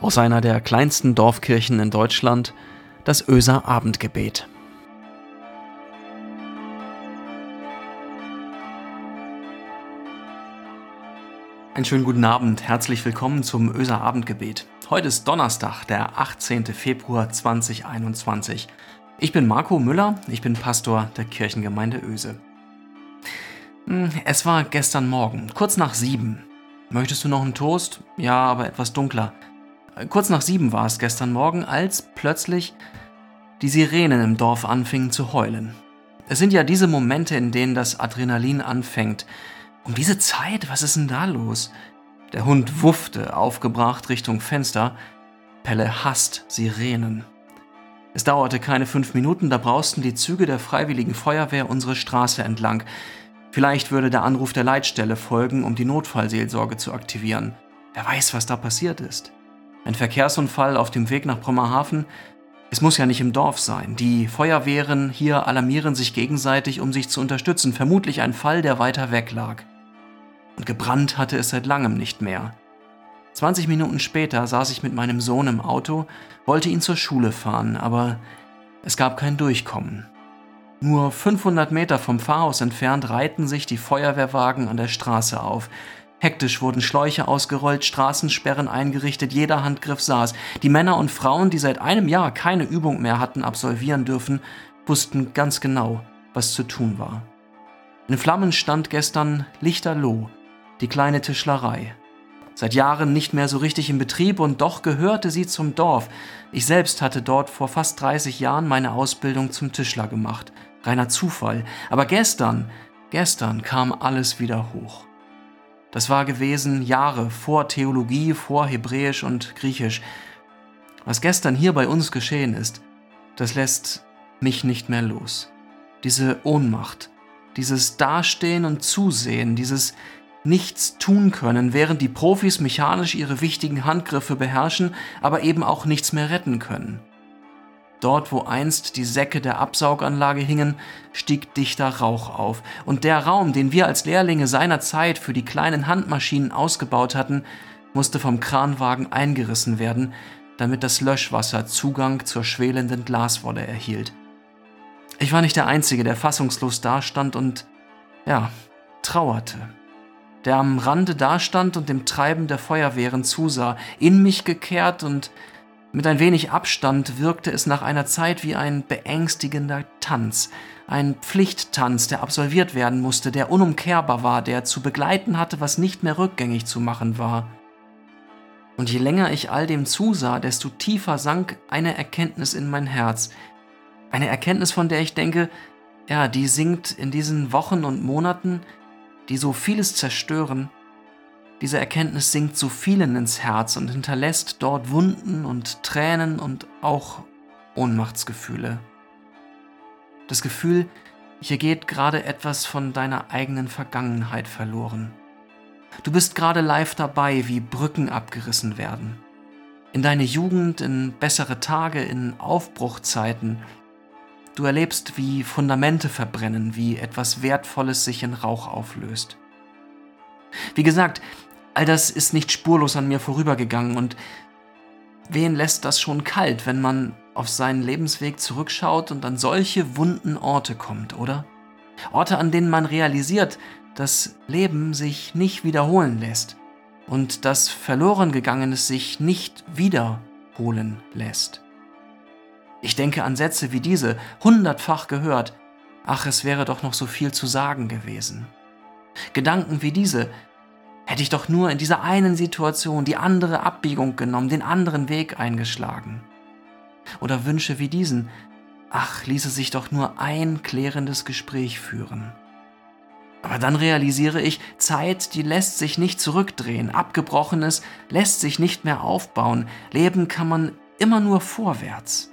aus einer der kleinsten Dorfkirchen in Deutschland, das Öser Abendgebet. Einen schönen guten Abend, herzlich willkommen zum Öser Abendgebet. Heute ist Donnerstag, der 18. Februar 2021. Ich bin Marco Müller, ich bin Pastor der Kirchengemeinde Öse. Hm, es war gestern Morgen, kurz nach sieben. Möchtest du noch einen Toast? Ja, aber etwas dunkler. Kurz nach sieben war es gestern Morgen, als plötzlich die Sirenen im Dorf anfingen zu heulen. Es sind ja diese Momente, in denen das Adrenalin anfängt. Um diese Zeit, was ist denn da los? Der Hund wuffte, aufgebracht Richtung Fenster. Pelle hasst Sirenen. Es dauerte keine fünf Minuten, da brausten die Züge der Freiwilligen Feuerwehr unsere Straße entlang. Vielleicht würde der Anruf der Leitstelle folgen, um die Notfallseelsorge zu aktivieren. Wer weiß, was da passiert ist. Ein Verkehrsunfall auf dem Weg nach Bremerhaven? Es muss ja nicht im Dorf sein. Die Feuerwehren hier alarmieren sich gegenseitig, um sich zu unterstützen. Vermutlich ein Fall, der weiter weg lag. Und gebrannt hatte es seit langem nicht mehr. 20 Minuten später saß ich mit meinem Sohn im Auto, wollte ihn zur Schule fahren, aber es gab kein Durchkommen. Nur 500 Meter vom Pfarrhaus entfernt reihten sich die Feuerwehrwagen an der Straße auf. Hektisch wurden Schläuche ausgerollt, Straßensperren eingerichtet, jeder Handgriff saß. Die Männer und Frauen, die seit einem Jahr keine Übung mehr hatten absolvieren dürfen, wussten ganz genau, was zu tun war. In Flammen stand gestern Lichterloh, die kleine Tischlerei. Seit Jahren nicht mehr so richtig in Betrieb und doch gehörte sie zum Dorf. Ich selbst hatte dort vor fast 30 Jahren meine Ausbildung zum Tischler gemacht reiner Zufall. Aber gestern, gestern kam alles wieder hoch. Das war gewesen Jahre vor Theologie, vor Hebräisch und Griechisch. Was gestern hier bei uns geschehen ist, das lässt mich nicht mehr los. Diese Ohnmacht, dieses Dastehen und Zusehen, dieses Nichts tun können, während die Profis mechanisch ihre wichtigen Handgriffe beherrschen, aber eben auch nichts mehr retten können. Dort, wo einst die Säcke der Absauganlage hingen, stieg dichter Rauch auf, und der Raum, den wir als Lehrlinge seiner Zeit für die kleinen Handmaschinen ausgebaut hatten, musste vom Kranwagen eingerissen werden, damit das Löschwasser Zugang zur schwelenden Glaswolle erhielt. Ich war nicht der Einzige, der fassungslos dastand und, ja, trauerte. Der am Rande dastand und dem Treiben der Feuerwehren zusah, in mich gekehrt und mit ein wenig Abstand wirkte es nach einer Zeit wie ein beängstigender Tanz, ein Pflichttanz, der absolviert werden musste, der unumkehrbar war, der zu begleiten hatte, was nicht mehr rückgängig zu machen war. Und je länger ich all dem zusah, desto tiefer sank eine Erkenntnis in mein Herz. Eine Erkenntnis, von der ich denke, ja, die sinkt in diesen Wochen und Monaten, die so vieles zerstören, diese Erkenntnis sinkt so vielen ins Herz und hinterlässt dort Wunden und Tränen und auch Ohnmachtsgefühle. Das Gefühl, hier geht gerade etwas von deiner eigenen Vergangenheit verloren. Du bist gerade live dabei, wie Brücken abgerissen werden. In deine Jugend, in bessere Tage, in Aufbruchzeiten. Du erlebst, wie Fundamente verbrennen, wie etwas Wertvolles sich in Rauch auflöst. Wie gesagt, All das ist nicht spurlos an mir vorübergegangen und wen lässt das schon kalt, wenn man auf seinen Lebensweg zurückschaut und an solche wunden Orte kommt, oder? Orte, an denen man realisiert, dass Leben sich nicht wiederholen lässt und dass verloren gegangenes sich nicht wiederholen lässt. Ich denke an Sätze wie diese, hundertfach gehört, ach, es wäre doch noch so viel zu sagen gewesen. Gedanken wie diese, Hätte ich doch nur in dieser einen Situation die andere Abbiegung genommen, den anderen Weg eingeschlagen. Oder Wünsche wie diesen, ach, ließe sich doch nur ein klärendes Gespräch führen. Aber dann realisiere ich, Zeit, die lässt sich nicht zurückdrehen, abgebrochenes lässt sich nicht mehr aufbauen, leben kann man immer nur vorwärts.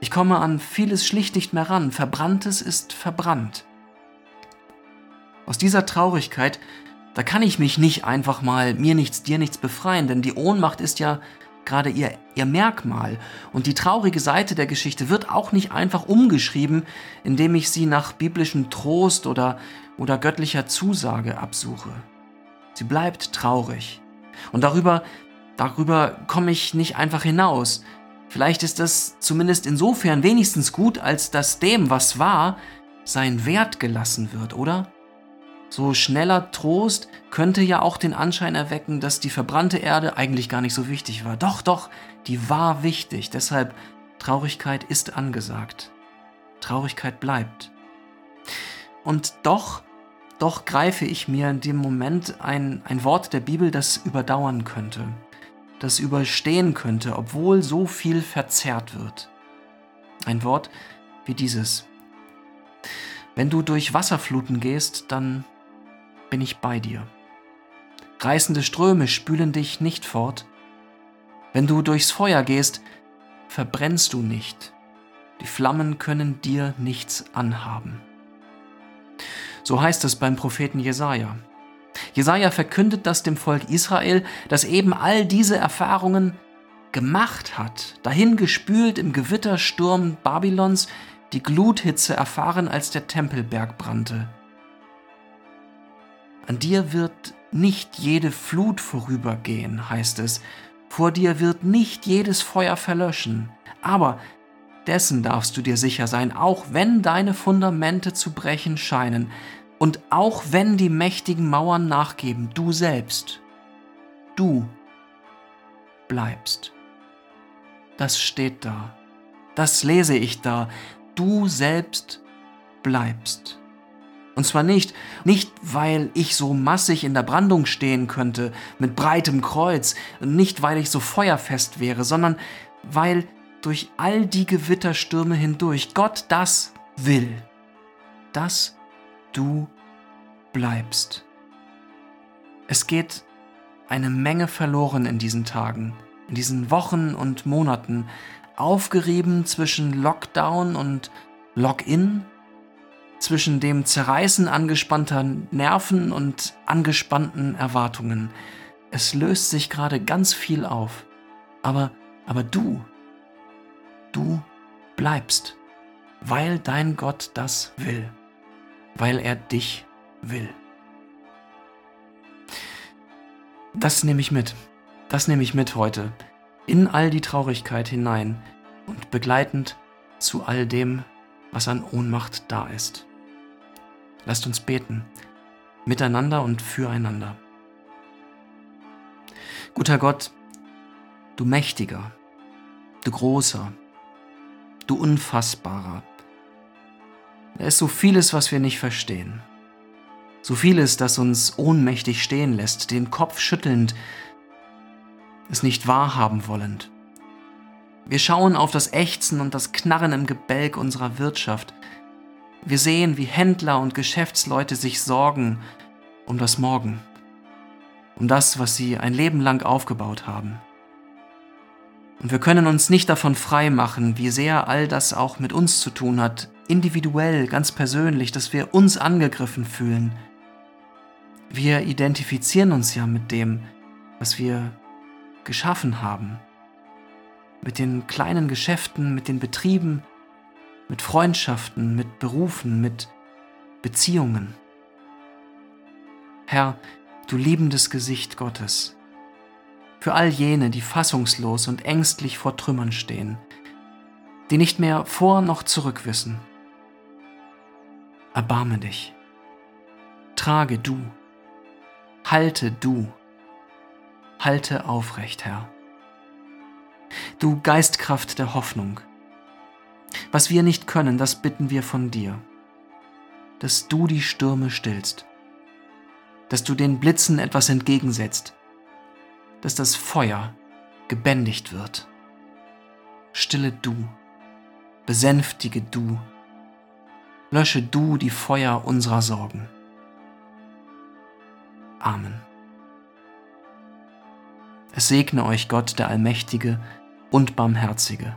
Ich komme an vieles schlicht nicht mehr ran, verbranntes ist verbrannt. Aus dieser Traurigkeit da kann ich mich nicht einfach mal mir nichts, dir nichts befreien, denn die Ohnmacht ist ja gerade ihr, ihr Merkmal. Und die traurige Seite der Geschichte wird auch nicht einfach umgeschrieben, indem ich sie nach biblischem Trost oder, oder göttlicher Zusage absuche. Sie bleibt traurig. Und darüber, Darüber komme ich nicht einfach hinaus. Vielleicht ist das zumindest insofern wenigstens gut, als dass dem, was war, sein Wert gelassen wird, oder? So schneller Trost könnte ja auch den Anschein erwecken, dass die verbrannte Erde eigentlich gar nicht so wichtig war. Doch, doch, die war wichtig. Deshalb Traurigkeit ist angesagt. Traurigkeit bleibt. Und doch, doch greife ich mir in dem Moment ein, ein Wort der Bibel, das überdauern könnte, das überstehen könnte, obwohl so viel verzerrt wird. Ein Wort wie dieses. Wenn du durch Wasserfluten gehst, dann bin ich bei dir. Reißende Ströme spülen dich nicht fort. Wenn du durchs Feuer gehst, verbrennst du nicht. Die Flammen können dir nichts anhaben. So heißt es beim Propheten Jesaja. Jesaja verkündet das dem Volk Israel, das eben all diese Erfahrungen gemacht hat, dahingespült im Gewittersturm Babylons, die Gluthitze erfahren, als der Tempelberg brannte. An dir wird nicht jede Flut vorübergehen, heißt es. Vor dir wird nicht jedes Feuer verlöschen. Aber dessen darfst du dir sicher sein, auch wenn deine Fundamente zu brechen scheinen und auch wenn die mächtigen Mauern nachgeben, du selbst, du bleibst. Das steht da. Das lese ich da. Du selbst bleibst. Und zwar nicht, nicht weil ich so massig in der Brandung stehen könnte, mit breitem Kreuz, nicht weil ich so feuerfest wäre, sondern weil durch all die Gewitterstürme hindurch Gott das will, dass du bleibst. Es geht eine Menge verloren in diesen Tagen, in diesen Wochen und Monaten, aufgerieben zwischen Lockdown und Login zwischen dem Zerreißen angespannter Nerven und angespannten Erwartungen. Es löst sich gerade ganz viel auf. Aber, aber du, du bleibst, weil dein Gott das will, weil er dich will. Das nehme ich mit. Das nehme ich mit heute. In all die Traurigkeit hinein und begleitend zu all dem, was an Ohnmacht da ist. Lasst uns beten, miteinander und füreinander. Guter Gott, du Mächtiger, du Großer, du Unfassbarer, da ist so vieles, was wir nicht verstehen. So vieles, das uns ohnmächtig stehen lässt, den Kopf schüttelnd, es nicht wahrhaben wollend. Wir schauen auf das Ächzen und das Knarren im Gebälk unserer Wirtschaft. Wir sehen, wie Händler und Geschäftsleute sich sorgen um das Morgen, um das, was sie ein Leben lang aufgebaut haben. Und wir können uns nicht davon frei machen, wie sehr all das auch mit uns zu tun hat, individuell, ganz persönlich, dass wir uns angegriffen fühlen. Wir identifizieren uns ja mit dem, was wir geschaffen haben mit den kleinen Geschäften, mit den Betrieben, mit Freundschaften, mit Berufen, mit Beziehungen. Herr, du liebendes Gesicht Gottes, für all jene, die fassungslos und ängstlich vor Trümmern stehen, die nicht mehr vor noch zurück wissen. Erbarme dich, trage du, halte du, halte aufrecht, Herr du Geistkraft der Hoffnung. Was wir nicht können, das bitten wir von dir, dass du die Stürme stillst, dass du den Blitzen etwas entgegensetzt, dass das Feuer gebändigt wird. Stille du, besänftige du, lösche du die Feuer unserer Sorgen. Amen. Es segne euch Gott, der Allmächtige und Barmherzige,